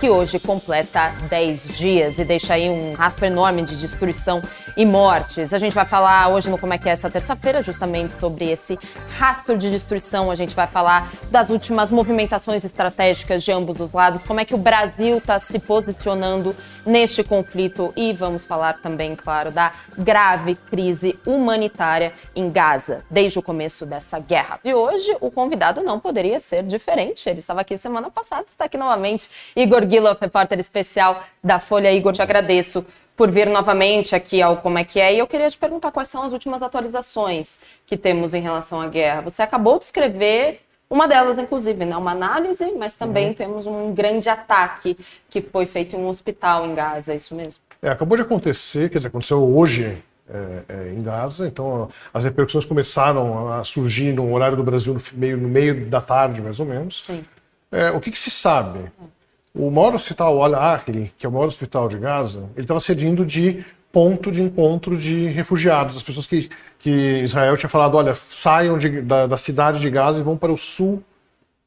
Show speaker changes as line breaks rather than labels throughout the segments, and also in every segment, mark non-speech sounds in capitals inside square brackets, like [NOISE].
que hoje completa 10 dias e deixa aí um rastro enorme de destruição e mortes. A gente vai falar hoje no Como é que é essa terça-feira, justamente sobre esse rastro de destruição. A gente vai falar das últimas movimentações estratégicas de ambos os lados, como é que o Brasil está se posicionando neste conflito e vamos falar também, claro, da grave crise humanitária em Gaza, desde o começo dessa guerra. E hoje o convidado não poderia ser diferente. Ele estava aqui semana passada, está aqui novamente. Igor Guilherme, repórter especial da Folha. Igor, te agradeço por vir novamente aqui ao Como é que é. E eu queria te perguntar quais são as últimas atualizações que temos em relação à guerra. Você acabou de escrever uma delas, inclusive, né? uma análise, mas também uhum. temos um grande ataque que foi feito em um hospital em Gaza, é isso mesmo?
É, acabou de acontecer, quer dizer, aconteceu hoje é, é, em Gaza, então as repercussões começaram a surgir no horário do Brasil no meio, no meio da tarde, mais ou menos. Sim. É, o que, que, se sabe? O maior hospital, Al-Ahli, que é o maior hospital de Gaza, ele estava servindo de ponto de encontro de refugiados, as pessoas que, que Israel tinha falado, olha, saiam de, da, da, cidade de Gaza e vão para o sul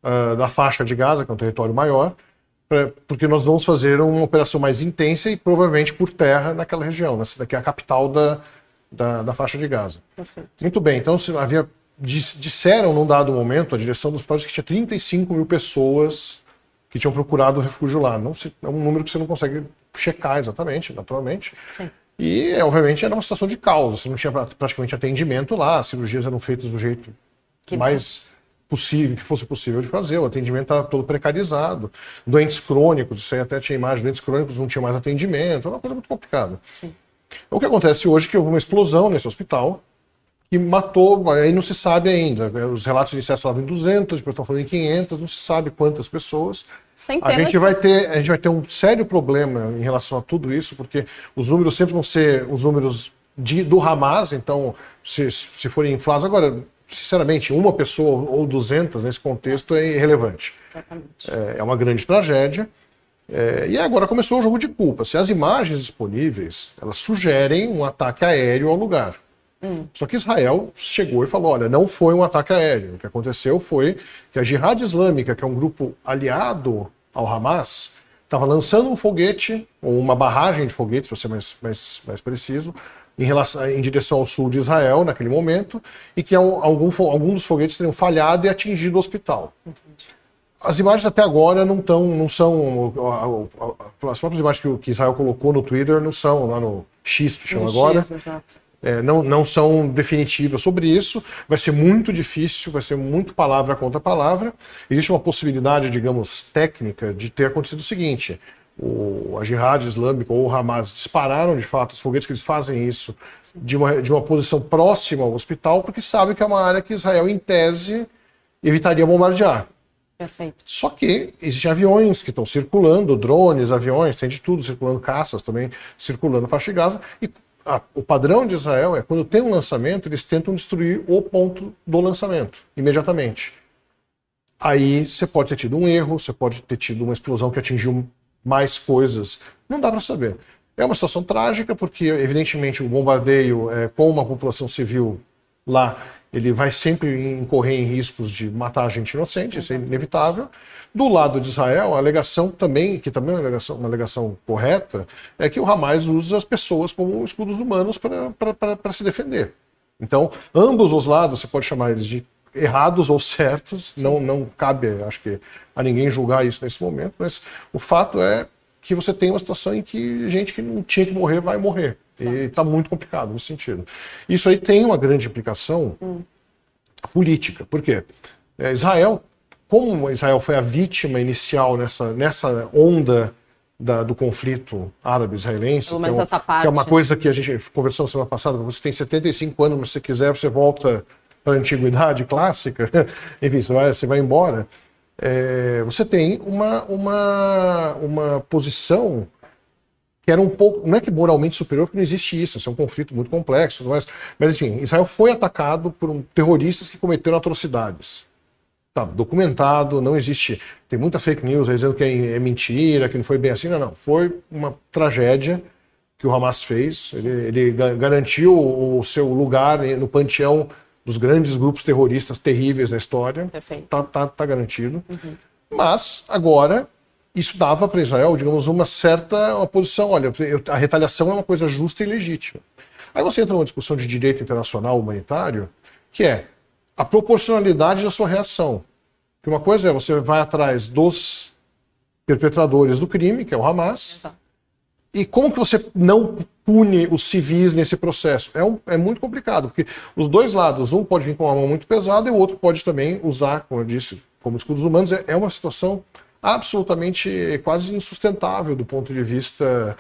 uh, da faixa de Gaza, que é um território maior, pra, porque nós vamos fazer uma operação mais intensa e provavelmente por terra naquela região, nessa daqui é a capital da, da, da faixa de Gaza. Perfeito. Muito bem, então havia disseram num dado momento a direção dos hospitais que tinha 35 mil pessoas que tinham procurado refúgio lá. Não se, é um número que você não consegue checar exatamente, naturalmente. Sim. E, obviamente, era uma situação de caos. Você não tinha praticamente atendimento lá, as cirurgias eram feitas do jeito que mais possível, que fosse possível de fazer. O atendimento estava todo precarizado. Doentes crônicos, isso aí até tinha imagem, doentes crônicos não tinha mais atendimento. Era uma coisa muito complicada. Sim. O que acontece hoje é que houve uma explosão nesse hospital que matou, aí não se sabe ainda. Os relatos iniciais falavam em 200, depois estão falando em 500, não se sabe quantas pessoas. Centenas a gente vai ter, a gente vai ter um sério problema em relação a tudo isso, porque os números sempre vão ser os números de, do Hamas, então se, se forem inflados agora, sinceramente, uma pessoa ou 200 nesse contexto é irrelevante. Exatamente. É, é uma grande tragédia. É, e agora começou o jogo de culpa. Se as imagens disponíveis elas sugerem um ataque aéreo ao lugar. Hum. Só que Israel chegou e falou: olha, não foi um ataque aéreo. O que aconteceu foi que a Jihad Islâmica, que é um grupo aliado ao Hamas, estava lançando um foguete, ou uma barragem de foguetes, para ser mais, mais, mais preciso, em, relação, em direção ao sul de Israel naquele momento, e que algum, algum dos foguetes teriam falhado e atingido o hospital. Entendi. As imagens até agora não, tão, não são. As próprias imagens que, que Israel colocou no Twitter não são lá no X que chama no agora. X, exato é, não, não são definitivas sobre isso. Vai ser muito difícil, vai ser muito palavra contra palavra. Existe uma possibilidade, digamos, técnica de ter acontecido o seguinte: o, a Jihad Islâmica ou o Hamas dispararam de fato os foguetes que eles fazem isso de uma, de uma posição próxima ao hospital, porque sabem que é uma área que Israel, em tese, evitaria bombardear. Perfeito. Só que existem aviões que estão circulando, drones, aviões, tem de tudo circulando, caças também circulando faixa de Gaza, e o padrão de Israel é quando tem um lançamento, eles tentam destruir o ponto do lançamento imediatamente. Aí você pode ter tido um erro, você pode ter tido uma explosão que atingiu mais coisas. Não dá para saber. É uma situação trágica, porque, evidentemente, o bombardeio é, com uma população civil lá ele vai sempre incorrer em riscos de matar gente inocente, isso é inevitável. Do lado de Israel, a alegação também, que também é uma alegação, uma alegação correta, é que o Hamas usa as pessoas como escudos humanos para se defender. Então, ambos os lados, você pode chamar eles de errados ou certos, não, não cabe, acho que, a ninguém julgar isso nesse momento, mas o fato é que você tem uma situação em que gente que não tinha que morrer vai morrer. Exato. E está muito complicado nesse sentido. Isso aí tem uma grande implicação hum. política. Por quê? É, Israel, como Israel foi a vítima inicial nessa, nessa onda da, do conflito árabe-israelense, que, é que, é uma coisa que a gente conversou semana passada, você tem 75 anos, mas se quiser você volta para a antiguidade clássica, [LAUGHS] enfim, você vai, você vai embora. É, você tem uma, uma, uma posição que era um pouco, não é que moralmente superior, porque não existe isso, isso é um conflito muito complexo, mas, mas enfim, Israel foi atacado por um, terroristas que cometeram atrocidades. Tá documentado, não existe. Tem muita fake news aí dizendo que é, é mentira, que não foi bem assim. Não, não. Foi uma tragédia que o Hamas fez. Ele, ele, garantiu o seu lugar no panteão dos grandes grupos terroristas terríveis da história.
Perfeito.
Tá, tá, tá garantido. Uhum. Mas, agora, isso dava para Israel, digamos, uma certa uma posição. Olha, a retaliação é uma coisa justa e legítima. Aí você entra numa discussão de direito internacional humanitário, que é a proporcionalidade da sua reação. Que uma coisa é você vai atrás dos perpetradores do crime, que é o Hamas, Exato. e como que você não pune os civis nesse processo? É, um, é muito complicado, porque os dois lados, um pode vir com uma mão muito pesada e o outro pode também usar, como eu disse, como escudos humanos. É, é uma situação absolutamente quase insustentável do ponto de vista.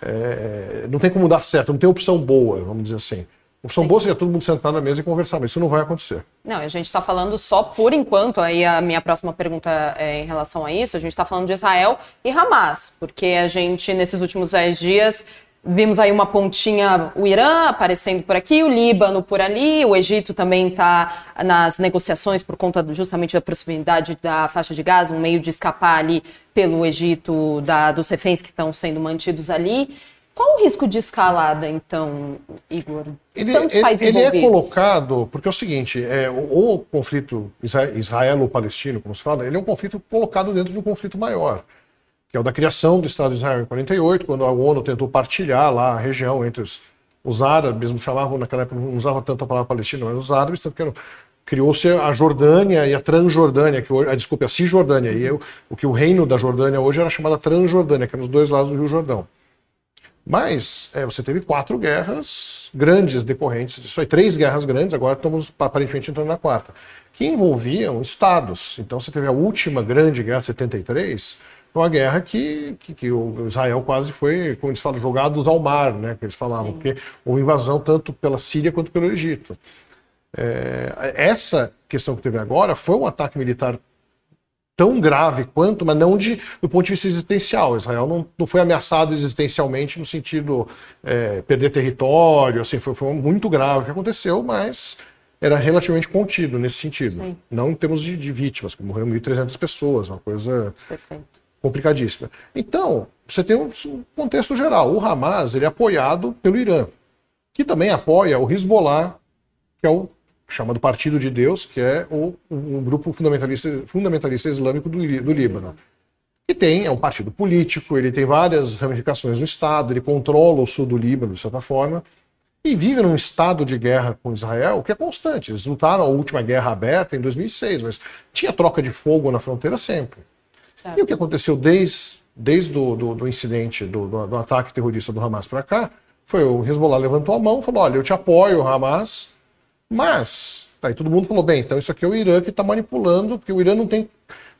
É, não tem como dar certo, não tem opção boa, vamos dizer assim. Opção Sim. boa seria todo mundo sentar na mesa e conversar, mas isso não vai acontecer.
Não, a gente está falando só por enquanto, aí a minha próxima pergunta é em relação a isso, a gente está falando de Israel e Hamas, porque a gente, nesses últimos 10 dias, vimos aí uma pontinha, o Irã aparecendo por aqui, o Líbano por ali, o Egito também está nas negociações por conta justamente da proximidade da faixa de Gaza, um meio de escapar ali pelo Egito da, dos reféns que estão sendo mantidos ali. Qual o risco de escalada, então, Igor?
Ele, Tantos ele, países ele é colocado, porque é o seguinte, é, o, o conflito israelo-palestino, como se fala, ele é um conflito colocado dentro de um conflito maior, que é o da criação do Estado de Israel em 48, quando a ONU tentou partilhar lá a região entre os, os árabes, mesmo chamavam, naquela época não usava tanto a palavra palestina, mas os árabes, tanto que criou-se a Jordânia e a Transjordânia, que hoje, a, desculpa, a Cisjordânia, e eu, o que o reino da Jordânia hoje era chamada Transjordânia, que é nos dois lados do Rio Jordão. Mas é, você teve quatro guerras grandes decorrentes disso aí, três guerras grandes, agora estamos aparentemente entrando na quarta, que envolviam estados. Então você teve a última grande guerra, 73, foi uma guerra que, que, que o Israel quase foi, como eles falam, jogados ao mar, né, que eles falavam, Sim. porque houve invasão tanto pela Síria quanto pelo Egito. É, essa questão que teve agora foi um ataque militar tão grave quanto, mas não de, do ponto de vista existencial. Israel não, não foi ameaçado existencialmente no sentido é, perder território, assim, foi, foi muito grave o que aconteceu, mas era relativamente contido nesse sentido. Sim. Não em termos de, de vítimas, que morreram 1.300 pessoas, uma coisa Perfeito. Complicadíssima. Então, você tem um contexto geral. O Hamas ele é apoiado pelo Irã, que também apoia o Hezbollah, que é o chamado Partido de Deus, que é o, um grupo fundamentalista, fundamentalista islâmico do, do Líbano. Que tem, é um partido político, ele tem várias ramificações no Estado, ele controla o sul do Líbano, de certa forma, e vive num estado de guerra com Israel que é constante. Eles lutaram a última guerra aberta em 2006, mas tinha troca de fogo na fronteira sempre. Certo. E o que aconteceu desde, desde do, do, do incidente, do, do, do ataque terrorista do Hamas para cá, foi o Hezbollah levantou a mão e falou: olha, eu te apoio, Hamas, mas, aí todo mundo falou, bem, então isso aqui é o Irã que está manipulando, porque o Irã não tem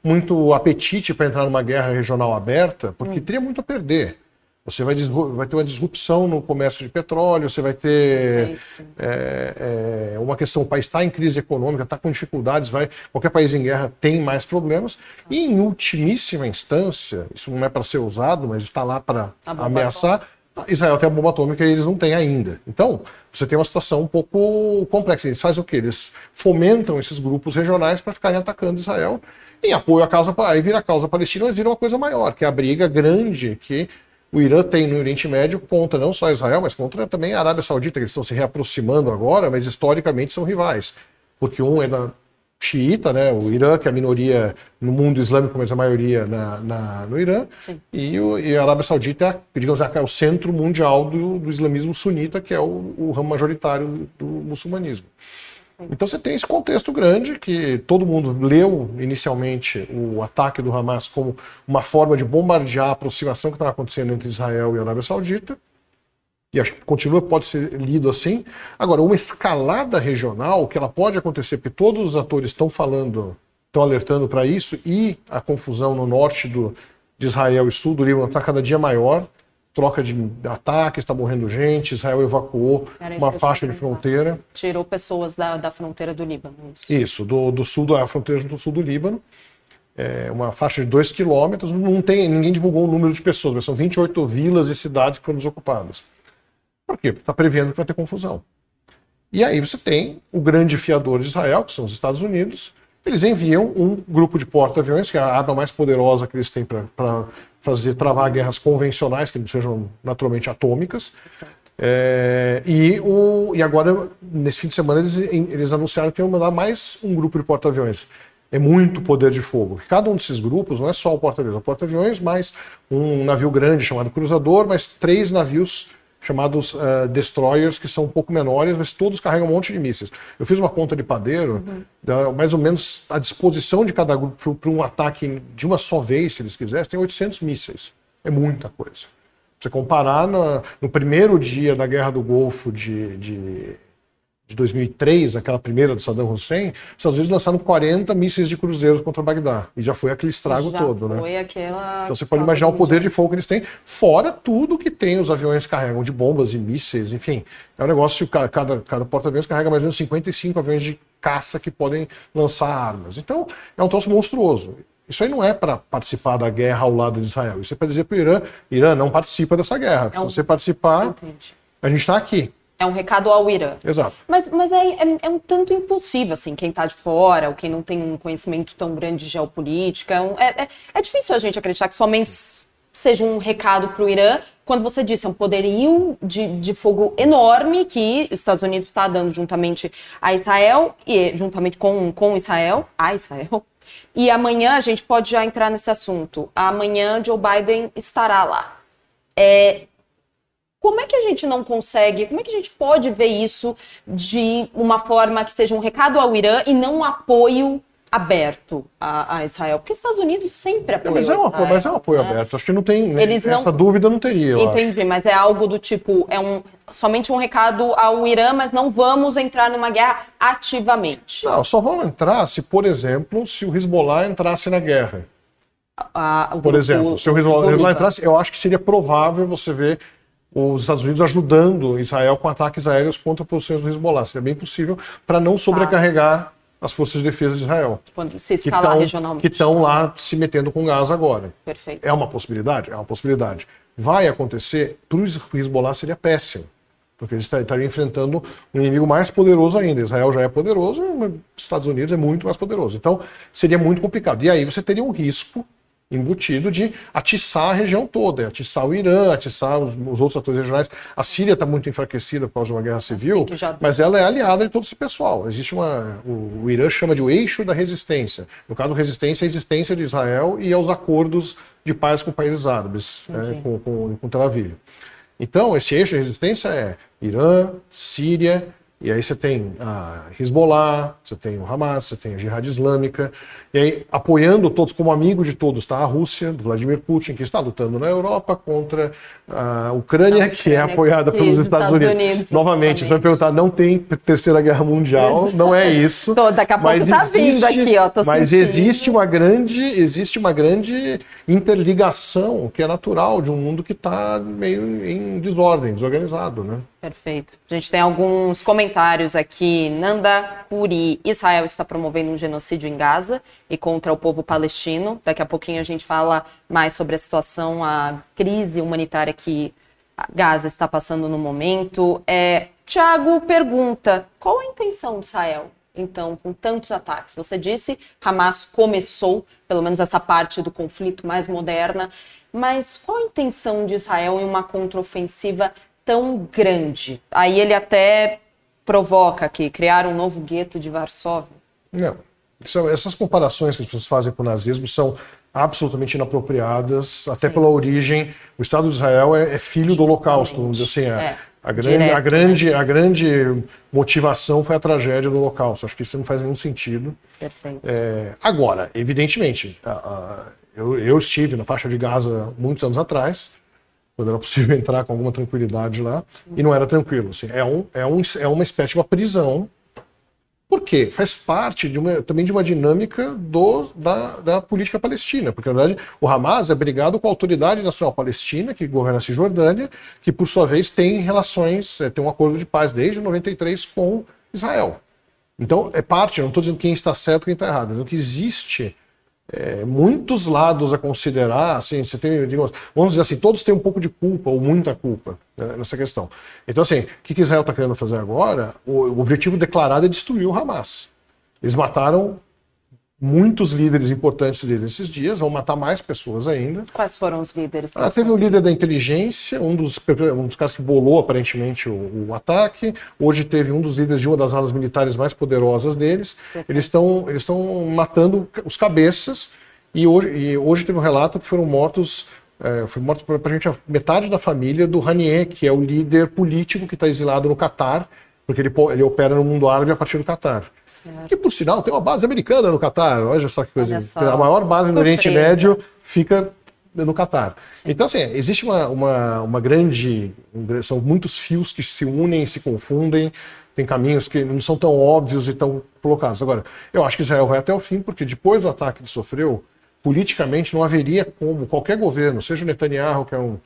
muito apetite para entrar numa guerra regional aberta, porque hum. teria muito a perder. Você vai, vai, ter uma disrupção no comércio de petróleo, você vai ter é, é, uma questão, o país está em crise econômica, está com dificuldades, vai, qualquer país em guerra tem mais problemas, e em ultimíssima instância, isso não é para ser usado, mas está lá para ameaçar, Israel tem a bomba atômica e eles não têm ainda. Então, você tem uma situação um pouco complexa. Eles fazem o quê? Eles fomentam esses grupos regionais para ficarem atacando Israel em apoio à causa. Aí vira a causa palestina, mas vira uma coisa maior, que é a briga grande que o Irã tem no Oriente Médio contra não só Israel, mas contra também a Arábia Saudita, que estão se reaproximando agora, mas historicamente são rivais. Porque um é da xiita, né? O Sim. Irã, que é a minoria no mundo islâmico, mas a maioria na, na no Irã. E, o, e, a Arábia Saudita é, digamos, é o centro mundial do, do islamismo sunita, que é o, o ramo majoritário do muçulmanismo. Então você tem esse contexto grande que todo mundo leu inicialmente o ataque do Hamas como uma forma de bombardear a aproximação que estava acontecendo entre Israel e a Arábia Saudita. E acho que continua, pode ser lido assim. Agora, uma escalada regional, que ela pode acontecer, porque todos os atores estão falando, estão alertando para isso, e a confusão no norte do, de Israel e sul do Líbano está cada dia maior, troca de ataques, está morrendo gente, Israel evacuou uma faixa de fronteira.
Tirou pessoas da, da fronteira do Líbano.
Isso, isso do, do sul da fronteira ao sul do Líbano. É uma faixa de 2 quilômetros, não tem, ninguém divulgou o número de pessoas, mas são 28 vilas e cidades que foram desocupadas. Por quê? Porque está prevendo que vai ter confusão. E aí você tem o grande fiador de Israel, que são os Estados Unidos, eles enviam um grupo de porta-aviões, que é a arma mais poderosa que eles têm para fazer travar guerras convencionais, que não sejam naturalmente atômicas. É, e, o, e agora, nesse fim de semana, eles, eles anunciaram que iam mandar mais um grupo de porta-aviões. É muito poder de fogo. Cada um desses grupos não é só o porta-aviões, é o porta-aviões mais um navio grande chamado cruzador, mais três navios chamados uh, destroyers, que são um pouco menores, mas todos carregam um monte de mísseis. Eu fiz uma conta de padeiro, uhum. mais ou menos a disposição de cada grupo para um ataque de uma só vez, se eles quisessem, tem 800 mísseis. É muita coisa. Você comparar no, no primeiro dia da Guerra do Golfo de, de de 2003, aquela primeira do Saddam Hussein, os Estados Unidos lançaram 40 mísseis de cruzeiros contra Bagdá. E já foi aquele estrago já todo, né?
foi Aquela...
Então você pode imaginar o poder de fogo que eles têm, fora tudo que tem os aviões carregam, de bombas e mísseis, enfim. É um negócio, cada, cada porta-aviões carrega mais ou menos 55 aviões de caça que podem lançar armas. Então, é um troço monstruoso. Isso aí não é para participar da guerra ao lado de Israel. Isso é para dizer para o Irã: Irã não participa dessa guerra. É. Se você participar, Entendi. a gente está aqui.
É um recado ao Irã.
Exato.
Mas, mas é, é, é um tanto impossível, assim, quem está de fora, ou quem não tem um conhecimento tão grande de geopolítica. É, um, é, é, é difícil a gente acreditar que somente seja um recado para o Irã, quando você disse é um poderio de, de fogo enorme que os Estados Unidos está dando juntamente a Israel, e juntamente com, com Israel, a Israel. E amanhã a gente pode já entrar nesse assunto. Amanhã Joe Biden estará lá. É, como é que a gente não consegue, como é que a gente pode ver isso de uma forma que seja um recado ao Irã e não um apoio aberto a, a Israel? Porque os Estados Unidos sempre apoiam
mas é um,
Israel,
Mas é um apoio né? aberto, acho que não tem, né, Eles essa não... dúvida não teria.
Entendi,
acho.
mas é algo do tipo, é um, somente um recado ao Irã, mas não vamos entrar numa guerra ativamente.
Não, só vamos entrar se, por exemplo, se o Hezbollah entrasse na guerra. A, por exemplo, se o Hezbollah entrasse, eu acho que seria provável você ver os Estados Unidos ajudando Israel com ataques aéreos contra posições do Hezbollah. Seria bem possível para não sobrecarregar as forças de defesa de Israel.
Quando se escalar
que
regionalmente.
Que estão lá se metendo com gás agora.
Perfeito.
É uma possibilidade? É uma possibilidade. Vai acontecer, para o Hezbollah seria péssimo. Porque eles estariam enfrentando um inimigo mais poderoso ainda. Israel já é poderoso, os Estados Unidos é muito mais poderoso. Então, seria muito complicado. E aí você teria um risco embutido de atiçar a região toda, atiçar o Irã, atiçar os, os outros atores regionais. A Síria está muito enfraquecida por causa de uma guerra civil, já... mas ela é aliada de todo esse pessoal. Existe uma. O, o, Irã chama de o eixo da resistência. No caso, resistência é a existência de Israel e aos acordos de paz com países árabes, né, com, com, com Tel Aviv. Então, esse eixo de resistência é Irã, Síria e aí você tem a Hezbollah, você tem o Hamas, você tem a Jihad Islâmica, e aí apoiando todos, como amigo de todos, está a Rússia, do Vladimir Putin, que está lutando na Europa contra a Ucrânia, a Ucrânia que é apoiada pelos Estados, Estados Unidos. Unidos. Novamente, você vai perguntar, não tem Terceira Guerra Mundial, [LAUGHS] não é isso.
Tô, daqui a pouco tá vindo aqui, ó.
mas existe uma grande, existe uma grande interligação que é natural de um mundo que está meio em desordem, desorganizado, né?
Perfeito. A gente tem alguns comentários aqui. Nanda Curi, Israel está promovendo um genocídio em Gaza e contra o povo palestino. Daqui a pouquinho a gente fala mais sobre a situação, a crise humanitária que Gaza está passando no momento. É, Tiago pergunta: qual a intenção de Israel? Então, com tantos ataques, você disse, Hamas começou, pelo menos essa parte do conflito mais moderna, mas qual a intenção de Israel em uma contraofensiva tão grande? Aí ele até provoca aqui, criar um novo gueto de Varsóvia.
Não. essas comparações que as pessoas fazem com o nazismo são absolutamente inapropriadas, até Sim. pela origem. O Estado de Israel é, é filho Justamente. do Holocausto, vamos dizer assim. É, é. A grande, Direto, a, grande, né? a grande motivação foi a tragédia do Holocausto. Acho que isso não faz nenhum sentido.
Perfeito.
É, agora, evidentemente, a, a, eu, eu, estive na faixa de Gaza muitos anos atrás, quando era possível [LAUGHS] entrar com alguma tranquilidade lá, e não era tranquilo. Assim, é, um, é, um, é uma espécie de uma prisão por quê? Faz parte de uma, também de uma dinâmica do, da, da, política palestina, porque na verdade o Hamas é brigado com a Autoridade Nacional Palestina, que governa a Cisjordânia, que por sua vez tem relações, é, tem um acordo de paz desde 93 com Israel. Então é parte, não estou dizendo quem está certo e quem está errado, é que existe é, muitos lados a considerar, assim, você tem, digamos, vamos dizer assim, todos têm um pouco de culpa ou muita culpa né, nessa questão. Então, assim, o que Israel está querendo fazer agora? O, o, objetivo declarado é destruir o Hamas. Eles mataram muitos líderes importantes deles nesses dias, vão matar mais pessoas ainda.
Quais foram os líderes?
Ah, teve o líder da inteligência, um dos, um dos caras que bolou aparentemente o, o, ataque. Hoje teve um dos líderes de uma das alas militares mais poderosas deles. Eles estão eles matando os cabeças e hoje, e hoje teve um relato que foram mortos é, foi morto para a gente metade da família do Ranier, que é o líder político que está exilado no Catar porque ele, ele opera no mundo árabe a partir do Catar. Certo. Que, por sinal, tem uma base americana no Catar. Olha só que coisa. Só. A maior base no Oriente Médio fica no Catar. Então, assim, existe uma, uma, uma grande. São muitos fios que se unem, se confundem, tem caminhos que não são tão óbvios e tão colocados. Agora, eu acho que Israel vai até o fim, porque depois do ataque que sofreu, politicamente não haveria como qualquer governo, seja o Netanyahu, que é um,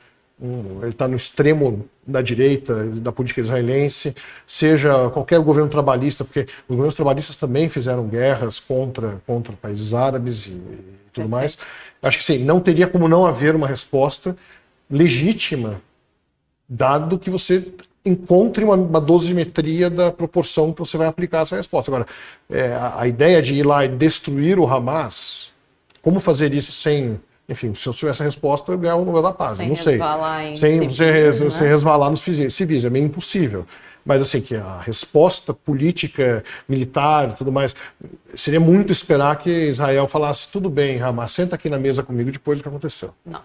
ele está no extremo da direita da política israelense, seja qualquer governo trabalhista, porque os governos trabalhistas também fizeram guerras contra, contra países árabes e, e tudo mais. Acho que sim, não teria como não haver uma resposta legítima, dado que você encontre uma, uma dosimetria da proporção que você vai aplicar essa resposta. Agora, é, a, a ideia de ir lá e destruir o Hamas, como fazer isso sem enfim, se eu tivesse a resposta, eu ganhar o Nobel da Paz. Sem não sei. Em Sem civis, você, né? você resvalar nos civis. É meio impossível. Mas assim, que a resposta política, militar e tudo mais, seria muito esperar que Israel falasse, tudo bem, Hamas, senta aqui na mesa comigo depois do que aconteceu.
Não.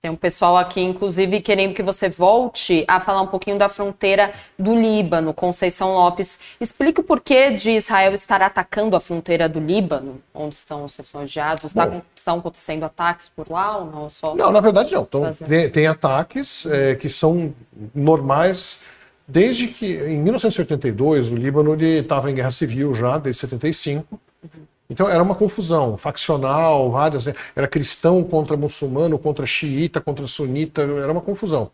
Tem um pessoal aqui, inclusive, querendo que você volte a falar um pouquinho da fronteira do Líbano. Conceição Lopes, explique o porquê de Israel estar atacando a fronteira do Líbano, onde estão os refugiados. Está, estão acontecendo ataques por lá ou não? Só
não, na verdade não. Então, tem, tem, ataques é, que são normais desde que, em 1982, o Líbano estava em guerra civil já, desde 75. Uhum. Então era uma confusão faccional, várias, né? era cristão contra muçulmano, contra xiita, contra sunita, era uma confusão.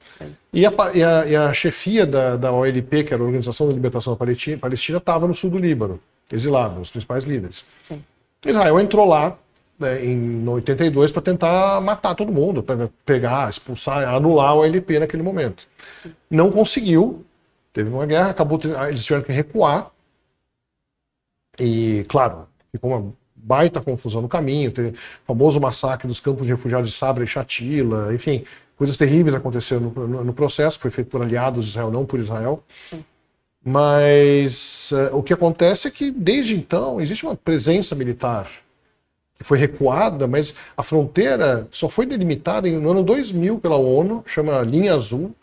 E a, e, a, e a, chefia da, da OLP, que era a Organização da Libertação da Palestina, estava no sul do Líbano, exilado, os principais líderes. Sim. Israel entrou lá né, em 82 para tentar matar todo mundo, para pegar, expulsar, anular a OLP naquele momento. Sim. Não conseguiu, teve uma guerra, acabou, eles tiveram que recuar. E, claro, ficou uma baita confusão no caminho, teve o famoso massacre dos campos de refugiados de Sabra e Shatila, enfim, coisas terríveis aconteceram no, no, no, processo, foi feito por aliados de Israel, não por Israel. Sim. Mas uh, o que acontece é que desde então existe uma presença militar que foi recuada, mas a fronteira só foi delimitada no ano 2000 pela ONU, chama Linha Azul,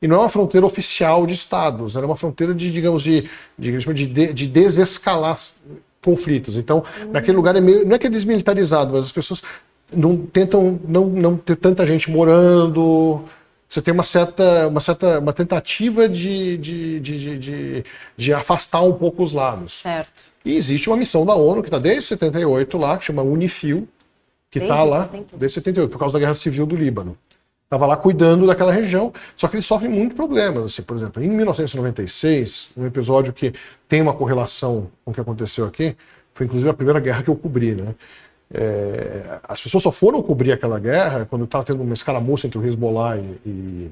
e não é uma fronteira oficial de estados, era uma fronteira de, digamos, de, de, de, de desescalar conflitos. Então, uhum. naquele lugar é meio, não é que é desmilitarizado, mas as pessoas não tentam não, não ter tanta gente morando. Você tem uma certa, uma certa uma tentativa de, de, de, de, de afastar um pouco os lados.
Certo.
E existe uma missão da ONU que está desde 78 lá, que chama Unifil, que está lá 78. desde 78, por causa da Guerra Civil do Líbano. Estava lá cuidando daquela região, só que eles sofrem muito problemas. Assim, por exemplo, em 1996, um episódio que tem uma correlação com o que aconteceu aqui, foi inclusive a primeira guerra que eu cobri. Né? É, as pessoas só foram cobrir aquela guerra quando estava tendo uma escaramuça entre o Hezbollah e, e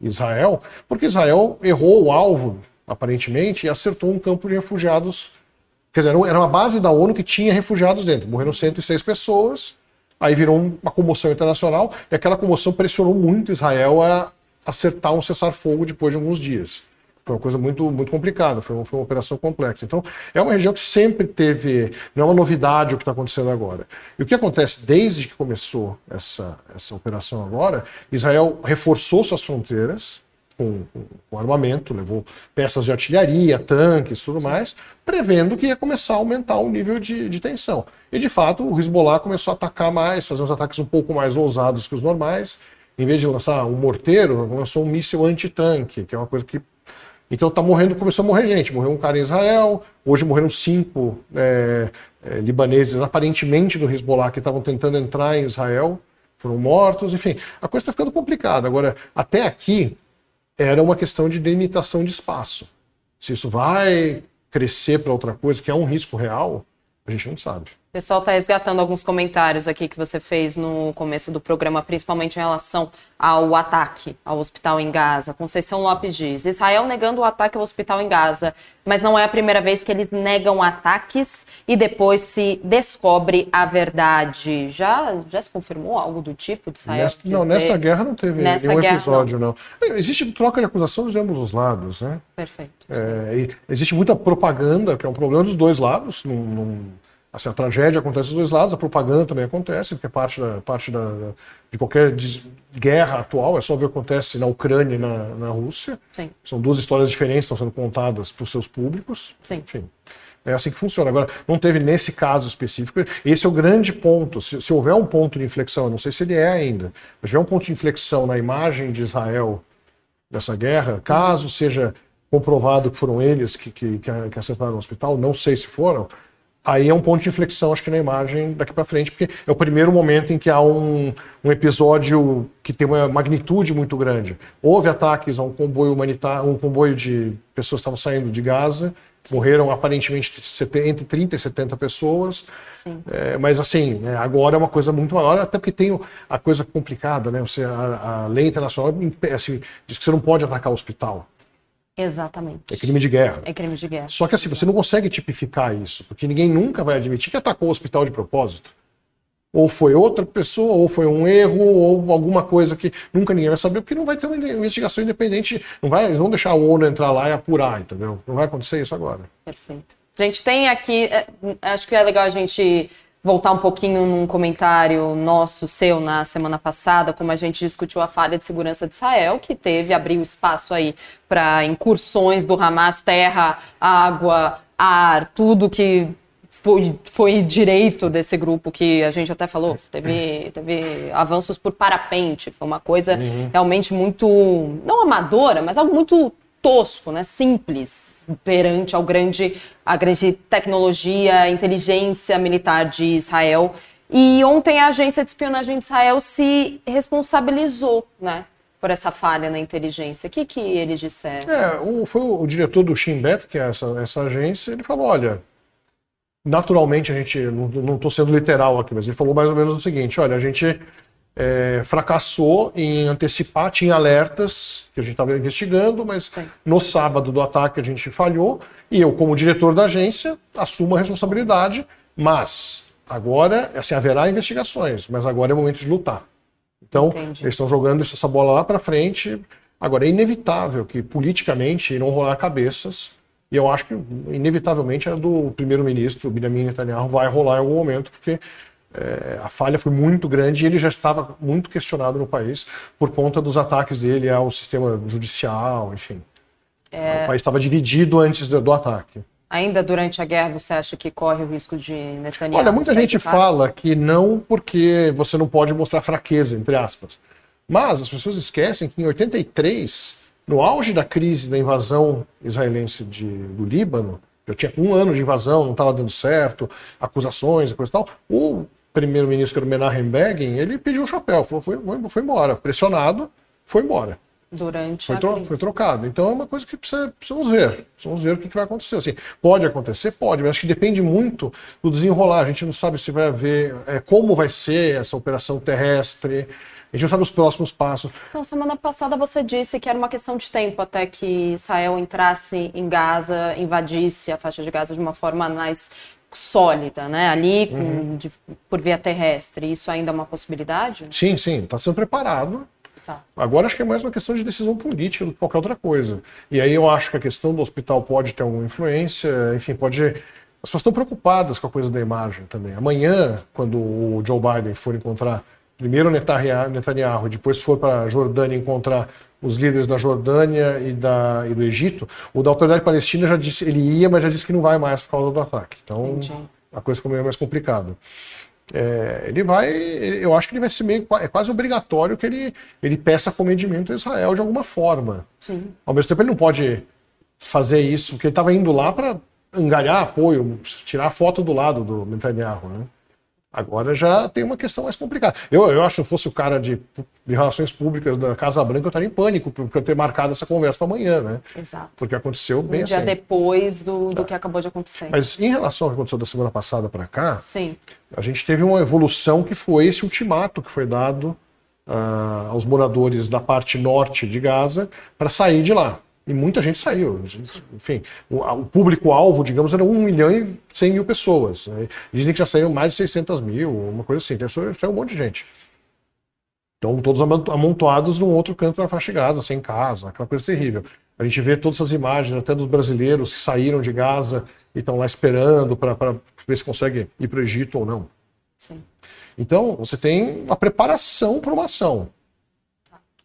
Israel, porque Israel errou o alvo, aparentemente, e acertou um campo de refugiados. Quer dizer, era uma base da ONU que tinha refugiados dentro. Morreram 106 pessoas Aí virou uma comoção internacional e aquela comoção pressionou muito Israel a acertar um cessar-fogo depois de alguns dias. Foi uma coisa muito, muito complicada, foi uma, foi uma operação complexa. Então, é uma região que sempre teve. Não é uma novidade o que está acontecendo agora. E o que acontece desde que começou essa, essa operação agora? Israel reforçou suas fronteiras, com, com, armamento, levou peças de artilharia, tanques, tudo mais, prevendo que ia começar a aumentar o nível de, de, tensão. E de fato, o Hezbollah começou a atacar mais, fazer uns ataques um pouco mais ousados que os normais. Em vez de lançar um morteiro, lançou um míssil anti-tanque, que é uma coisa que. Então tá morrendo, começou a morrer gente. Morreu um cara em Israel, hoje morreram cinco é, é, libaneses, aparentemente do Hezbollah, que estavam tentando entrar em Israel, foram mortos, enfim. A coisa está ficando complicada. Agora, até aqui, era uma questão de delimitação de espaço. Se isso vai crescer para outra coisa, que é um risco real, a gente não sabe.
Pessoal está resgatando alguns comentários aqui que você fez no começo do programa, principalmente em relação ao ataque ao hospital em Gaza. Conceição Lopes diz: Israel negando o ataque ao hospital em Gaza, mas não é a primeira vez que eles negam ataques e depois se descobre a verdade. Já, já se confirmou algo do tipo de Israel?
Nesta, não, nesta guerra não teve nenhum episódio, não. não. Existe troca de acusações de ambos os lados, né?
Perfeito.
É, existe muita propaganda, que é um problema dos dois lados. Num, num Assim, a tragédia acontece dos dois lados, a propaganda também acontece, porque parte, da, parte da, de qualquer guerra atual, é só ver o que acontece na Ucrânia e na, na Rússia.
Sim.
São duas histórias diferentes que estão sendo contadas para os seus públicos.
Sim.
Enfim. É assim que funciona. Agora, não teve nesse caso específico. Esse é o grande ponto. Se, se houver um ponto de inflexão, eu não sei se ele é ainda, mas tiver um ponto de inflexão na imagem de Israel dessa guerra, caso seja comprovado que foram eles que, que, que acertaram o hospital, não sei se foram, aí é um ponto de inflexão, acho que na imagem daqui para frente, porque é o primeiro momento em que há um, um episódio que tem uma magnitude muito grande. Houve ataques a um comboio humanitário, um comboio de pessoas que estavam saindo de Gaza, morreram aparentemente entre 30 e 70 pessoas. É, mas assim, é, agora é uma coisa muito maior, até porque tem a coisa complicada, né? Você, a, a lei internacional assim, diz que você não pode atacar o hospital.
Exatamente.
É crime de guerra.
É crime de guerra.
Só que assim, você não consegue tipificar isso, porque ninguém nunca vai admitir que atacou o hospital de propósito. Ou foi outra pessoa, ou foi um erro, ou alguma coisa que nunca ninguém vai saber, porque não vai ter uma investigação independente. Não vai, eles vão deixar o ONU entrar lá e apurar, entendeu? Não vai acontecer isso agora.
Perfeito. A gente tem aqui, é, acho que é legal a gente voltar um pouquinho num comentário nosso, seu, na semana passada, como a gente discutiu a falha de segurança de Israel, que teve, abriu espaço aí para incursões do Hamas, terra, água, ar, tudo que foi, foi direito desse grupo que a gente até falou, teve, teve avanços por parapente, foi uma coisa uhum. realmente muito, não amadora, mas algo muito tosco, né, simples perante ao grande, a grande tecnologia, inteligência militar de Israel. E ontem a agência de espionagem de Israel se responsabilizou, né, por essa falha na inteligência. O que, que eles disseram?
É, o, foi o, o, diretor do Shin Bet, que é essa, essa agência, ele falou, olha, naturalmente a gente, não estou sendo literal aqui, mas ele falou mais ou menos o seguinte, olha, a gente é, fracassou em antecipar, tinha alertas que a gente estava investigando, mas Sim. no sábado do ataque a gente falhou e eu, como diretor da agência, assumo a responsabilidade, mas agora, assim, haverá investigações, mas agora é o momento de lutar. Então, Entendi. eles estão jogando essa bola lá para frente. Agora, é inevitável que politicamente irão rolar cabeças, e eu acho que, inevitavelmente, a do primeiro-ministro, Benjamin Netanyahu, vai rolar em algum momento, porque é, a falha foi muito grande e ele já estava muito questionado no país por conta dos ataques dele ao sistema judicial, enfim. É... O país estava dividido antes do, do, ataque.
Ainda durante a guerra, você acha que corre o risco de Netanyahu?
Olha, muita gente fala que não porque você não pode mostrar fraqueza, entre aspas. Mas as pessoas esquecem que em 83, no auge da crise da invasão israelense de, do Líbano, já tinha um ano de invasão, não estava dando certo, acusações e coisa e tal. O primeiro-ministro, Menachem Begin, ele pediu o chapéu, falou, foi, foi embora. Pressionado, foi embora.
Durante
foi,
a tro
foi trocado. Então é uma coisa que precisa, precisamos ver. Precisamos ver o que, que vai acontecer. Assim, pode acontecer? Pode, mas acho que depende muito do desenrolar. A gente não sabe se vai haver, é, como vai ser essa operação terrestre. A gente não sabe os próximos passos.
Então, semana passada você disse que era uma questão de tempo até que Israel entrasse em Gaza, invadisse a faixa de Gaza de uma forma mais sólida, né? Ali com, uhum. de, por via terrestre. Isso ainda é uma possibilidade?
Sim, sim. Está sendo preparado. Tá. Agora acho que é mais uma questão de decisão política do que qualquer outra coisa. E aí eu acho que a questão do hospital pode ter alguma influência, enfim, pode. As pessoas estão preocupadas com a coisa da imagem também. Amanhã, quando o Joe Biden for encontrar primeiro Netanyahu, depois for para a Jordânia encontrar os líderes da Jordânia e, da, e do Egito, o da autoridade palestina já disse, ele ia, mas já disse que não vai mais por causa do ataque. Então Entendi. a coisa ficou meio mais complicada. É, ele vai, eu acho que ele vai ser meio, é quase obrigatório que ele, ele peça comedimento a Israel de alguma forma.
Sim.
Ao mesmo tempo ele não pode fazer isso, porque ele estava indo lá para angariar apoio, tirar a foto do lado do Netanyahu, né? Agora já tem uma questão mais complicada. Eu, eu acho que se fosse o cara de, de relações públicas da Casa Branca, eu estaria em pânico por eu ter marcado essa conversa para amanhã, né?
Exato.
Porque aconteceu bem
um
assim.
dia depois do, do tá. que acabou de acontecer.
Mas em relação ao que aconteceu da semana passada para cá,
Sim.
a gente teve uma evolução que foi esse ultimato que foi dado uh, aos moradores da parte norte de Gaza para sair de lá. E muita gente saiu. Enfim, o, o público-alvo, digamos, era 1 milhão e 100 mil pessoas. Né? Dizem que já saíram mais de 600 mil, uma coisa assim. Então, saiu um monte de gente. Então, todos amontoados num outro canto da faixa de Gaza, sem casa, aquela coisa terrível. A gente vê todas essas imagens, até dos brasileiros que saíram de Gaza e estão lá esperando para ver se consegue ir para o Egito ou não.
Sim.
Então, você tem uma preparação para uma ação.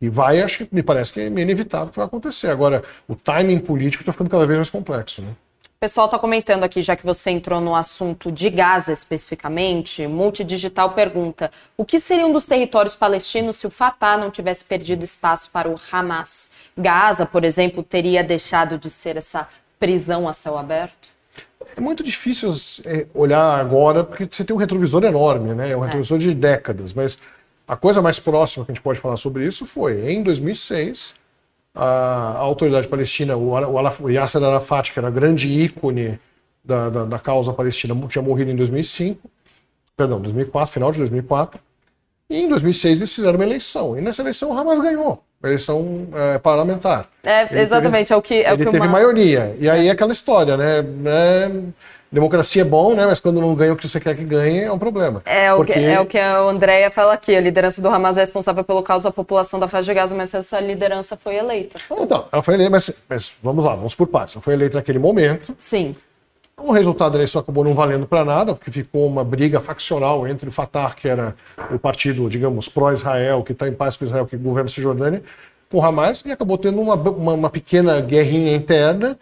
E vai, acho que me parece que é inevitável que vai acontecer. Agora, o timing político está ficando cada vez mais complexo, né?
O pessoal está comentando aqui, já que você entrou no assunto de Gaza especificamente, Multidigital pergunta: o que seria um dos territórios palestinos se o Fatah não tivesse perdido espaço para o Hamas? Gaza, por exemplo, teria deixado de ser essa prisão a céu aberto?
É muito difícil é, olhar agora, porque você tem um retrovisor enorme, né? É um é. retrovisor é. de décadas, mas a coisa mais próxima que a gente pode falar sobre isso foi em 2006, a, autoridade palestina, o, o Yasser Arafat, que era grande ícone da, da, da, causa palestina, tinha morrido em 2005, perdão, 2004, final de 2004. E em 2006 eles fizeram uma eleição. E nessa eleição o Hamas ganhou. Eleição é, parlamentar.
É, exatamente,
teve,
é o que. É
ele
o que
teve
uma...
maioria. E aí é aquela história, né? É, democracia é bom, né? Mas quando não ganha o que você quer que ganhe, é um problema.
É, Porque... o, que, é o que a Andrea fala aqui. A liderança do Hamas é responsável pelo caos da população da faixa de Gaza, mas essa liderança foi eleita. Foi.
Então, ela foi eleita, mas, mas, vamos lá, vamos por partes. Ela foi eleita naquele momento.
Sim.
O resultado da eleição acabou não valendo para nada, porque ficou uma briga faccional entre o Fatah, que era o partido, digamos, pró-Israel, que está em paz com Israel, que governa Cisjordânia, com o Hamas, e acabou tendo uma, uma, uma pequena guerrinha interna.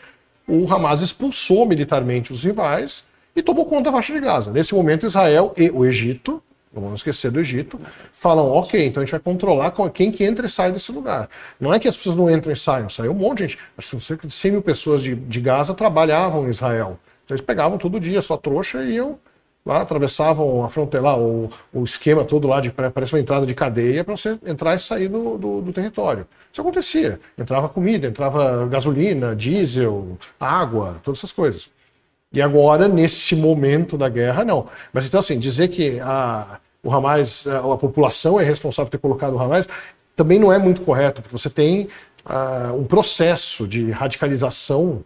O Hamas expulsou militarmente os rivais e tomou conta da faixa de Gaza. Nesse momento, Israel e o Egito, não vamos esquecer do Egito, falam, ok, então a gente vai controlar quem que entra e sai desse lugar. Não é que as pessoas não entram e saiam, saiu um monte de gente. Acho que cerca de 100 mil pessoas de, de Gaza trabalhavam em Israel. Então eles pegavam todo dia sua trouxa e iam lá, atravessavam a fronteira, lá, o, o esquema todo lá, de, parece uma entrada de cadeia para você entrar e sair do, do, do, território. Isso acontecia. Entrava comida, entrava gasolina, diesel, água, todas essas coisas. E agora, nesse momento da guerra, não. Mas então, assim, dizer que a, o Hamas, a, a população é responsável por ter colocado o Hamas, também não é muito correto, porque você tem uh, um processo de radicalização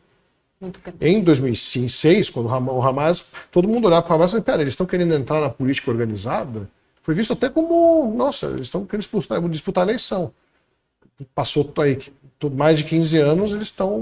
em 2006, quando o Hamas, todo mundo olhava para o Hamas e falava, eles estão querendo entrar na política organizada? Foi visto até como, nossa, eles estão querendo disputar, disputar a eleição. Passou aí mais de 15 anos, eles estão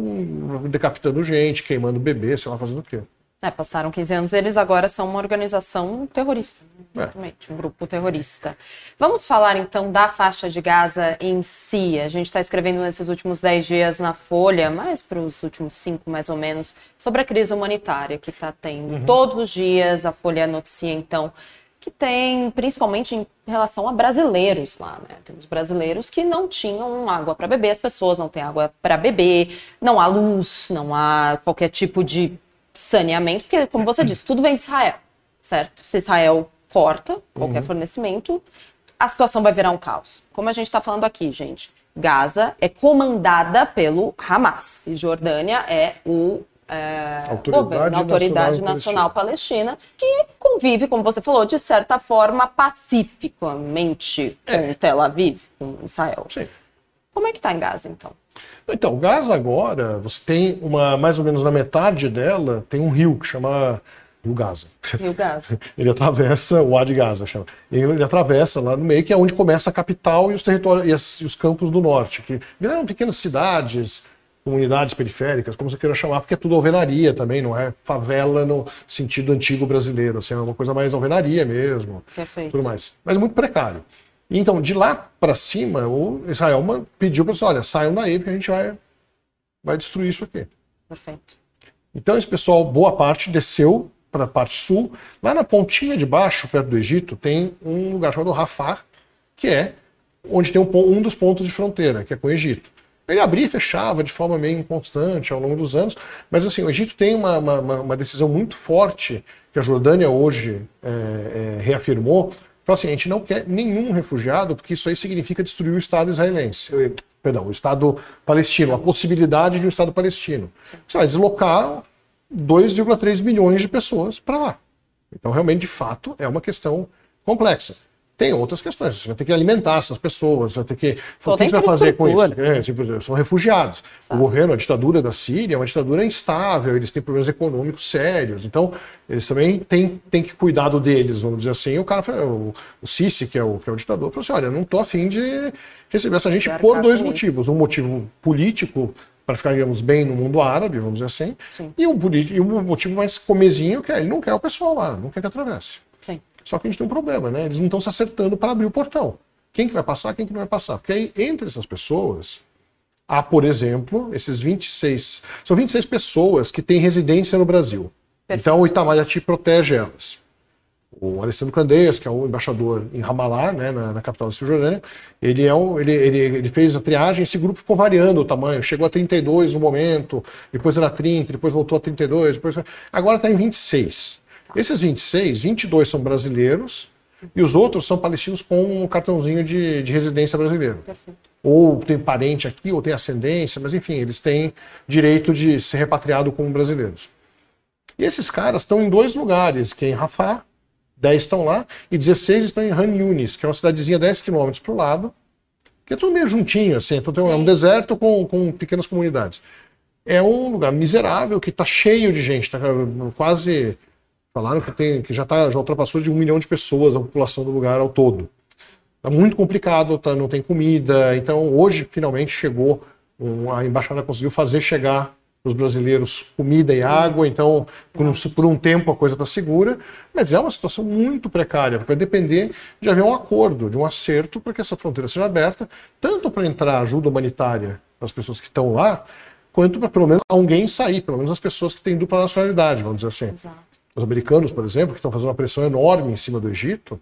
decapitando gente, queimando bebê, sei lá, fazendo o quê.
É, passaram 15 anos, eles agora são uma organização terrorista, exatamente, é. um grupo terrorista. Vamos falar então da faixa de Gaza em si. A gente está escrevendo nesses últimos 10 dias na Folha, mais para os últimos 5 mais ou menos, sobre a crise humanitária que está tendo. Uhum. Todos os dias a Folha noticia então que tem, principalmente em relação a brasileiros lá, né? Temos brasileiros que não tinham água para beber, as pessoas não têm água para beber, não há luz, não há qualquer tipo de saneamento, porque, como você disse, tudo vem de Israel, certo? Se Israel corta qualquer uhum. fornecimento, a situação vai virar um caos. Como a gente está falando aqui, gente, Gaza é comandada pelo Hamas e Jordânia é o é,
Autoridade,
governo, Autoridade Nacional, Nacional Palestina. que convive, como você falou, de certa forma pacificamente é. com Tel Aviv, com Israel.
Sim.
Como é que está em Gaza, então?
Então, Gaza agora, você tem uma, mais ou menos na metade dela, tem um rio que chama Rio Gaza.
Rio Gaza. [LAUGHS]
Ele atravessa, o A de Gaza chama. Ele atravessa lá no meio, que é onde começa a capital e os territórios e, as, e os campos do norte, que viraram pequenas cidades, comunidades periféricas, como você queira chamar, porque é tudo alvenaria também, não é favela no sentido antigo brasileiro, assim, é uma coisa mais alvenaria mesmo.
Perfeito.
Tudo mais. Mas muito precário. Então, de lá para cima, o Israel pediu para olha, saiam daí porque a gente vai, vai destruir isso aqui.
Perfeito.
Então, esse pessoal, boa parte, desceu para a parte sul. Lá na pontinha de baixo, perto do Egito, tem um lugar chamado Rafah, que é onde tem um, um dos pontos de fronteira, que é com o Egito. Ele abria e fechava de forma meio inconstante ao longo dos anos, mas assim, o Egito tem uma, uma, uma decisão muito forte, que a Jordânia hoje é, é, reafirmou, falou assim, a gente não quer nenhum refugiado, porque isso aí significa destruir o Estado israelense, perdão, o Estado palestino, a possibilidade de um Estado palestino. Você vai deslocar 2,3 milhões de pessoas para lá. Então, realmente, de fato, é uma questão complexa. Tem outras questões. Você vai ter que alimentar essas pessoas, você vai ter que. o que você vai fazer com isso? É, tipo, são refugiados. O governo, a ditadura da Síria é uma ditadura instável, eles têm problemas econômicos sérios. Então, eles também têm, têm que cuidado deles, vamos dizer assim. O cara, o, o Sisi, que é o, que é o ditador, falou assim: olha, eu não estou afim de receber essa gente por dois motivos. Um motivo político, para ficar, digamos, bem no mundo árabe, vamos dizer assim. Sim. E um, e um motivo mais comezinho, que é ele não quer o pessoal lá, não quer que atravesse. Sim. Só que a gente tem um problema, né? Eles não estão se acertando para abrir o portão. Quem que vai passar, quem que não vai passar? Porque aí, entre essas pessoas, há, por exemplo, esses 26. São 26 pessoas que têm residência no Brasil. Perfeito. Então o Itamaraty protege elas. O Alessandro Candeias, que é o embaixador em Ramallah, né, na, na capital da Cisjordânia, ele, é um, ele, ele, ele fez a triagem, esse grupo ficou variando o tamanho, chegou a 32 no momento, depois era 30, depois voltou a 32, depois... agora está em 26. Esses 26, 22 são brasileiros e os outros são palestinos com um cartãozinho de, de residência brasileira. Perfeito. Ou tem parente aqui, ou tem ascendência, mas enfim, eles têm direito de ser repatriado como brasileiros. E esses caras estão em dois lugares, que é em Rafah, 10 estão lá, e 16 estão em Han Yunis, que é uma cidadezinha 10 quilômetros para o lado, que é tudo meio juntinho, assim, então é um deserto com, com pequenas comunidades. É um lugar miserável que está cheio de gente, está quase Falaram que, tem, que já, tá, já ultrapassou de um milhão de pessoas a população do lugar ao todo. Está muito complicado, tá, não tem comida. Então, hoje, finalmente, chegou, um, a embaixada conseguiu fazer chegar os brasileiros comida e água. Então, por um, por um tempo, a coisa está segura. Mas é uma situação muito precária. Vai depender de haver um acordo, de um acerto para que essa fronteira seja aberta, tanto para entrar ajuda humanitária para as pessoas que estão lá, quanto para pelo menos alguém sair, pelo menos as pessoas que têm dupla nacionalidade, vamos dizer assim. Exato. Os americanos, por exemplo, que estão fazendo uma pressão enorme em cima do Egito,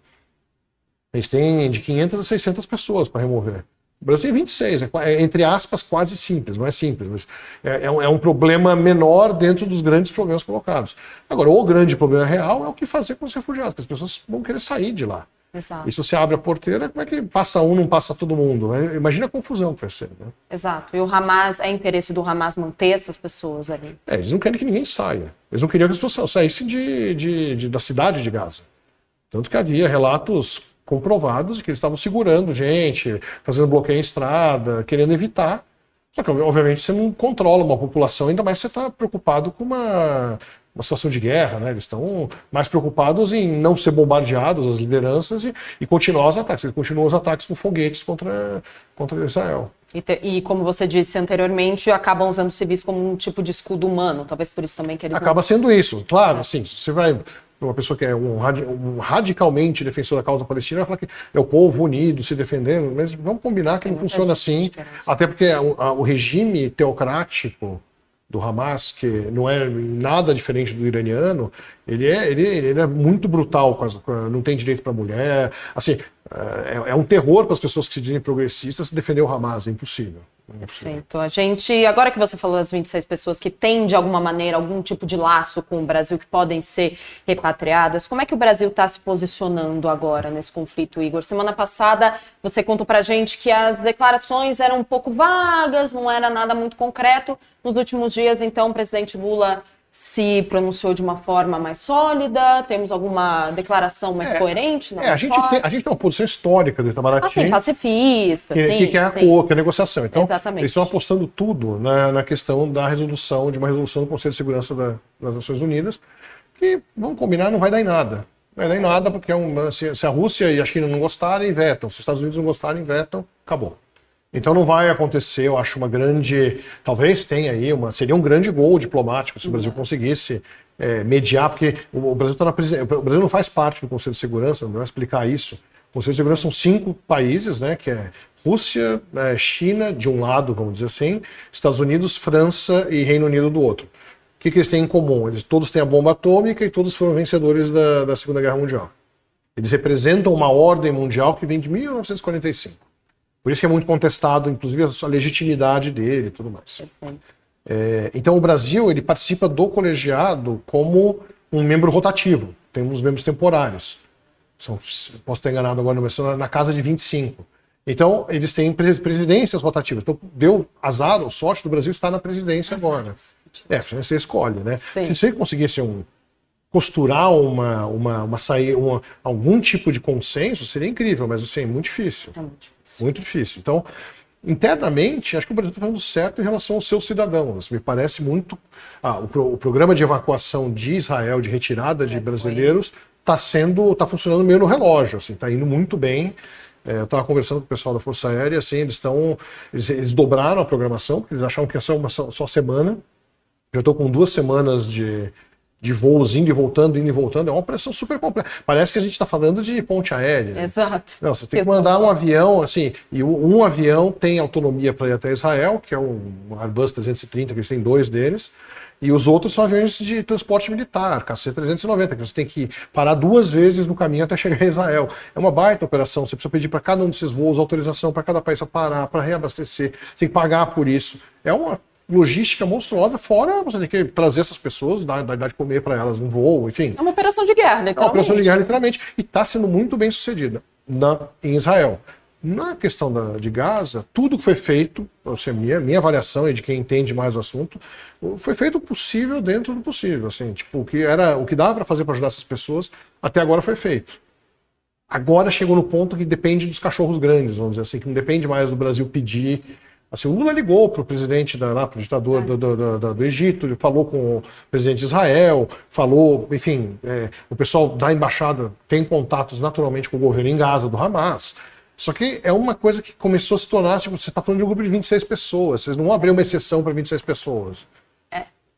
eles têm de 500 a 600 pessoas para remover. O Brasil tem 26, é, é, entre aspas, quase simples, não é simples, mas é, é, um, é, um, problema menor dentro dos grandes problemas colocados. Agora, o grande problema real é o que fazer com os refugiados, que as pessoas vão querer sair de lá. Exato. E se você abre a porteira, como é que passa um, não passa todo mundo? É, imagina a confusão que vai ser. Né?
Exato. E o Hamas, é interesse do Hamas manter essas pessoas ali?
É, eles não querem que ninguém saia. Eles não queriam que as pessoas saíssem de, de, de, da cidade de Gaza. Tanto que havia relatos comprovados de que eles estavam segurando gente, fazendo bloqueio em estrada, querendo evitar. Só que, obviamente, você não controla uma população, ainda mais você está preocupado com uma uma situação de guerra, né? Eles estão mais preocupados em não ser bombardeados, as lideranças, e, e continuar os ataques. Eles continuam os ataques com foguetes contra, contra Israel.
E, te, e, como você disse anteriormente, acabam usando civis como um tipo de escudo humano. Talvez por isso também que eles.
Acaba não... sendo isso, claro. É. Assim, você vai uma pessoa que é um, um, radicalmente defensor da causa palestina vai falar que é o povo unido se defendendo, mas vamos combinar que não funciona assim, até porque o, a, o regime teocrático do Hamas, que não é nada diferente do iraniano, ele é, ele, ele é muito brutal, não tem direito para mulher. Assim, é, é, um terror para as pessoas que se dizem progressistas defender o Hamas, é impossível.
Perfeito. A gente, agora que você falou das 26 pessoas que têm, de alguma maneira, algum tipo de laço com o Brasil, que podem ser repatriadas, como é que o Brasil está se posicionando agora nesse conflito, Igor? Semana passada você contou pra gente que as declarações eram um pouco vagas, não era nada muito concreto. Nos últimos dias, então, o presidente Lula se pronunciou de uma forma mais sólida? Temos alguma declaração mais é, coerente?
É, a, gente tem, a gente tem uma posição histórica do Itamaraty.
Assim, pacifista.
Que,
sim,
que é a COA, que é a negociação. Então, Exatamente. eles estão apostando tudo na, na, questão da resolução, de uma resolução do Conselho de Segurança da, das Nações Unidas, que, vamos combinar, não vai dar em nada. Não vai dar em nada, porque é um, se, se a Rússia e a China não gostarem, vetam. Se os Estados Unidos não gostarem, vetam. Acabou. Então não vai acontecer, eu acho, uma grande. Talvez tenha aí, uma, seria um grande gol diplomático se o Brasil conseguisse é, mediar, porque o, Brasil está na O Brasil não faz parte do Conselho de Segurança, não vai explicar isso. O Conselho de Segurança são cinco países, né? Que é Rússia, é, China, de um lado, vamos dizer assim, Estados Unidos, França e Reino Unido do outro. O que, que eles têm em comum? Eles todos têm a bomba atômica e todos foram vencedores da, da Segunda Guerra Mundial. Eles representam uma ordem mundial que vem de 1945. Por isso que é muito contestado, inclusive, a legitimidade dele e tudo mais. É, então o Brasil ele participa do colegiado como um membro rotativo, temos membros temporários. São, posso estar enganado agora, mas são na casa de 25. Então, eles têm presidências rotativas. Então, deu azar, o sorte do Brasil está na presidência agora. É, você escolhe, né? Sim. Se você conseguisse um, costurar uma, uma, uma sair, uma, algum tipo de consenso, seria incrível, mas assim, muito difícil. É muito difícil. Muito difícil. Então, internamente, acho que o Brasil está fazendo certo em relação aos seus cidadãos. Me parece muito. Ah, o, o, programa de evacuação de Israel, de retirada de é, brasileiros, está sendo. está funcionando meio no relógio, assim, está indo muito bem. É, eu estava conversando com o pessoal da Força Aérea, assim, eles estão. Eles, eles, dobraram a programação, porque eles achavam que ia ser uma só, só semana. Já estou com duas semanas de, de voos indo e voltando, indo e voltando, é uma operação super complexa. Parece que a gente está falando de ponte aérea.
Exato.
Não, você tem que mandar um avião, assim, e um avião tem autonomia para ir até Israel, que é um Airbus 330, que eles têm dois deles, e os outros são aviões de transporte militar, KC-390, que você tem que parar duas vezes no caminho até chegar em Israel. É uma baita operação, você precisa pedir para cada um desses voos autorização para cada país para parar, para reabastecer, você tem que pagar por isso. É uma logística monstruosa, fora você tem que trazer essas pessoas, dar, dar de comer para elas um voo, enfim.
É uma operação de guerra, literalmente.
É uma operação de guerra, literalmente. E está sendo muito bem sucedida na, em Israel. Na questão da, de Gaza, tudo que foi feito, assim, minha, minha avaliação e de quem entende mais o assunto, foi feito o possível dentro do possível. Assim, tipo, o que era o que dava para fazer para ajudar essas pessoas, até agora foi feito. Agora chegou no ponto que depende dos cachorros grandes, vamos dizer assim, que não depende mais do Brasil pedir Assim, o Lula ligou para o presidente, da, lá, pro ditador é. do, do, do, do, Egito, ele falou com o presidente de Israel, falou, enfim, é, o pessoal da embaixada tem contatos naturalmente com o governo em Gaza, do Hamas. Só que é uma coisa que começou a se tornar, tipo, você está falando de um grupo de 26 pessoas, vocês não vão abrir uma exceção para 26 pessoas.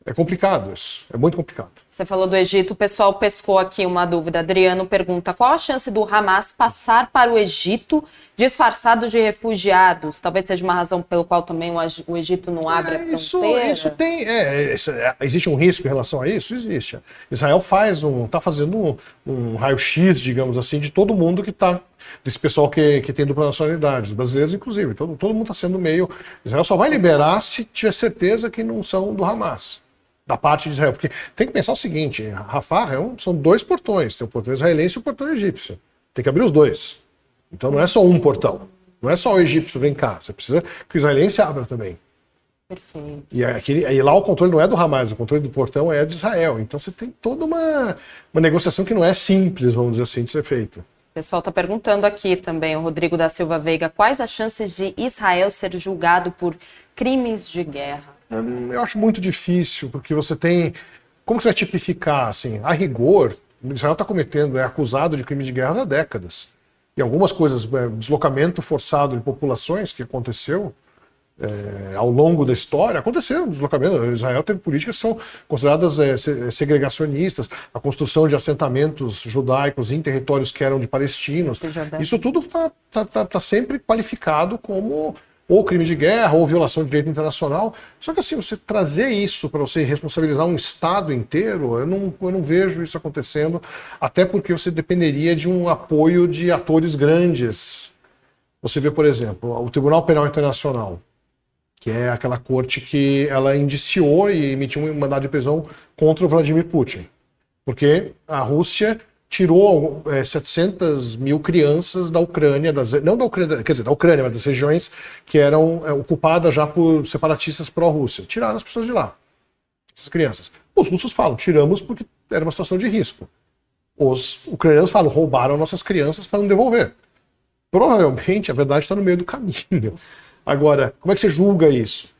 É complicado isso, é muito complicado.
Você falou do Egito, o pessoal pescou aqui uma dúvida. Adriano pergunta: qual a chance do Hamas passar para o Egito disfarçado de refugiados? Talvez seja uma razão pelo qual também o Egito não abre é, a
fronteira. Isso, isso tem. É, isso, é, existe um risco em relação a isso? Existe. Israel faz um. está fazendo um, um raio-x, digamos assim, de todo mundo que está desse pessoal que, que tem dupla nacionalidade, os brasileiros inclusive. Todo, todo mundo está sendo meio. Israel só vai liberar se tiver certeza que não são do Hamas da parte de Israel. Porque tem que pensar o seguinte: Rafah é um, são dois portões, tem o portão israelense e o portão egípcio. Tem que abrir os dois. Então não é só um portão. Não é só o egípcio vem cá. Você precisa que o israelense abra também.
Perfeito.
E, aquele, e lá o controle não é do Hamas, o controle do portão é de Israel. Então você tem toda uma, uma negociação que não é simples, vamos dizer assim, de ser feita.
O pessoal está perguntando aqui também, o Rodrigo da Silva Veiga, quais as chances de Israel ser julgado por crimes de guerra?
Eu acho muito difícil, porque você tem. Como você vai tipificar? Assim, a rigor, Israel está cometendo, é acusado de crimes de guerra há décadas. E algumas coisas, é, deslocamento forçado de populações que aconteceu é, ao longo da história, aconteceu deslocamento. Israel teve políticas que são consideradas é, segregacionistas, a construção de assentamentos judaicos em territórios que eram de palestinos. Isso tudo está tá, tá, tá sempre qualificado como ou crime de guerra, ou violação de direito internacional. Só que assim, você trazer isso para você responsabilizar um Estado inteiro, eu não, eu não vejo isso acontecendo, até porque você dependeria de um apoio de atores grandes. Você vê, por exemplo, o Tribunal Penal Internacional, que é aquela corte que ela indiciou e emitiu um mandado de prisão contra o Vladimir Putin. Porque a Rússia tirou é, 700 mil crianças da Ucrânia, das, não da Ucrânia, quer dizer, da Ucrânia, mas das regiões que eram é, ocupadas já por separatistas pró-Rússia. Tiraram as pessoas de lá, essas crianças. Os russos falam, tiramos porque era uma situação de risco. Os ucranianos falam, roubaram nossas crianças para não devolver. Provavelmente a verdade está no meio do caminho. Agora, como é que você julga isso?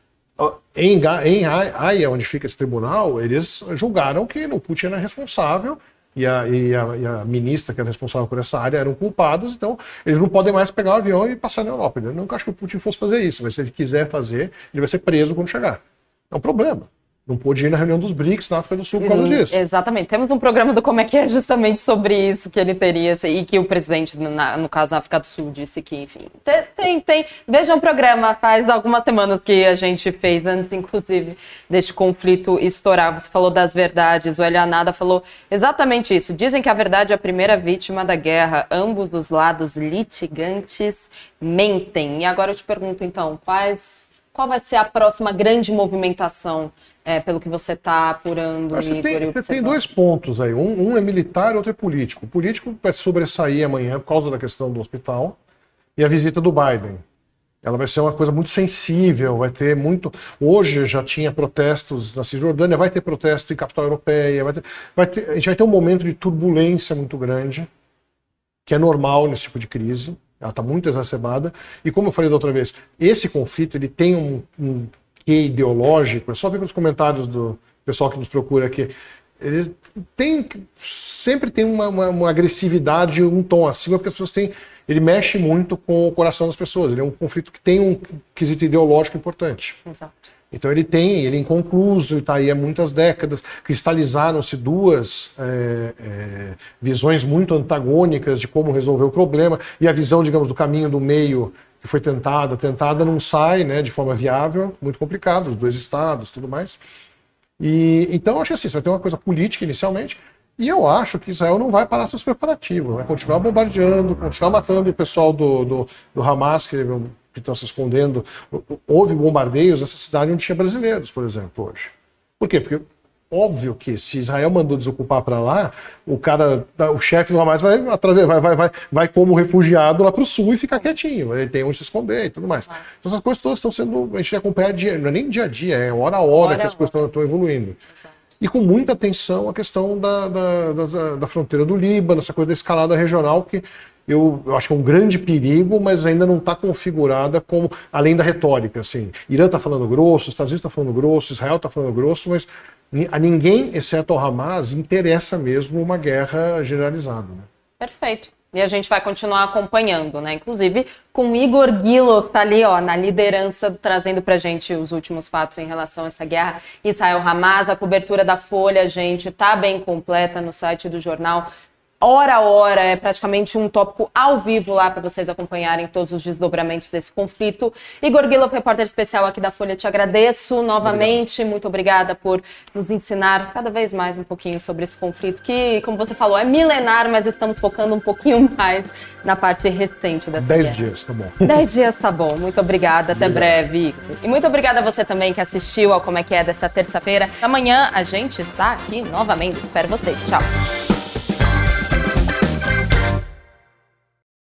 Em, em Haia, onde fica esse tribunal, eles julgaram que o Putin era responsável e a, e, a, e a, ministra, que era responsável por essa área, eram culpados, então eles não podem mais pegar o avião e passar na Europa. Eu nunca acho que o Putin fosse fazer isso, mas se ele quiser fazer, ele vai ser preso quando chegar. É um problema. Não pôde ir na reunião dos BRICS na África do Sul por causa disso.
Exatamente. Temos um programa do Como é que é justamente sobre isso que ele teria, e que o presidente, na, no caso, na África do Sul, disse que, enfim. Tem, tem, tem. Veja um programa, faz algumas semanas que a gente fez, antes, inclusive, deste conflito estourar. Você falou das verdades, o Elianada falou exatamente isso. Dizem que a verdade é a primeira vítima da guerra. Ambos os lados litigantes mentem. E agora eu te pergunto, então, quais Qual vai ser a próxima grande movimentação, é, pelo que você está apurando?
Tem, você tem dois pontos aí. Um, um, é militar, outro é político. O político vai sobressair amanhã por causa da questão do hospital e a visita do Biden. Ela vai ser uma coisa muito sensível, vai ter muito. Hoje já tinha protestos na Cisjordânia, vai ter protesto em capital europeia, vai ter, vai ter, a gente vai ter um momento de turbulência muito grande, que é normal nesse tipo de crise. Ela está muito exacerbada. E como eu falei da outra vez, esse conflito ele tem um, um quê ideológico. É só ver nos comentários do pessoal que nos procura aqui. Ele tem sempre tem uma, uma, uma agressividade, um tom acima, porque as pessoas têm ele mexe muito com o coração das pessoas. Ele é um conflito que tem um quesito ideológico importante.
Exato.
Então ele tem, ele é inconcluso, está aí há muitas décadas, cristalizaram-se duas é, é, visões muito antagônicas de como resolver o problema, e a visão, digamos, do caminho do meio que foi tentada, tentada não sai né, de forma viável, muito complicado, os dois estados, tudo mais. E, então, acho que assim, você vai ter uma coisa política inicialmente, e eu acho que Israel não vai parar seus preparativos, vai continuar bombardeando, continuar matando o pessoal do, do, do Hamas, que, que estão se escondendo. Houve bombardeios nessa cidade onde tinha brasileiros, por exemplo, hoje. Por quê? Porque óbvio que se Israel mandou desocupar para lá, o cara, o chefe do Hamas vai, vai, vai, vai, vai como refugiado lá para o sul e ficar quietinho. Ele tem onde se esconder e tudo mais. Então essas coisas todas estão sendo. A gente acompanha dia, não é nem dia a dia, é hora a hora, hora que as coisas estão, estão evoluindo. Exato e com muita atenção a questão da, da, da, da, fronteira do Líbano, essa coisa da escalada regional, que eu, eu acho que é um grande perigo, mas ainda não está configurada como, além da retórica. Assim, Irã está falando grosso, Estados Unidos está falando grosso, Israel está falando grosso, mas a ninguém, exceto ao Hamas, interessa mesmo uma guerra generalizada. Né?
Perfeito. E a gente vai continuar acompanhando, né? Inclusive com Igor Guilo, tá ali, ó, na liderança, trazendo pra gente os últimos fatos em relação a essa guerra. Israel-Hamas, a cobertura da Folha, gente, tá bem completa no site do jornal hora a hora, é praticamente um tópico ao vivo lá para vocês acompanharem todos os desdobramentos desse conflito. Igor Guilov, repórter especial aqui da Folha, te agradeço novamente. Obrigado. Muito obrigada por nos ensinar cada vez mais um pouquinho sobre esse conflito, que, como você falou, é milenar, mas estamos focando um pouquinho [LAUGHS] mais na parte recente dessa
Dez
guerra.
dias, tá bom.
Dez dias, tá bom. Muito obrigada. Até Obrigado. breve, Igor. E muito obrigada a você também que assistiu ao Como é que é dessa terça-feira. Amanhã a gente está aqui novamente. Espero vocês. Tchau.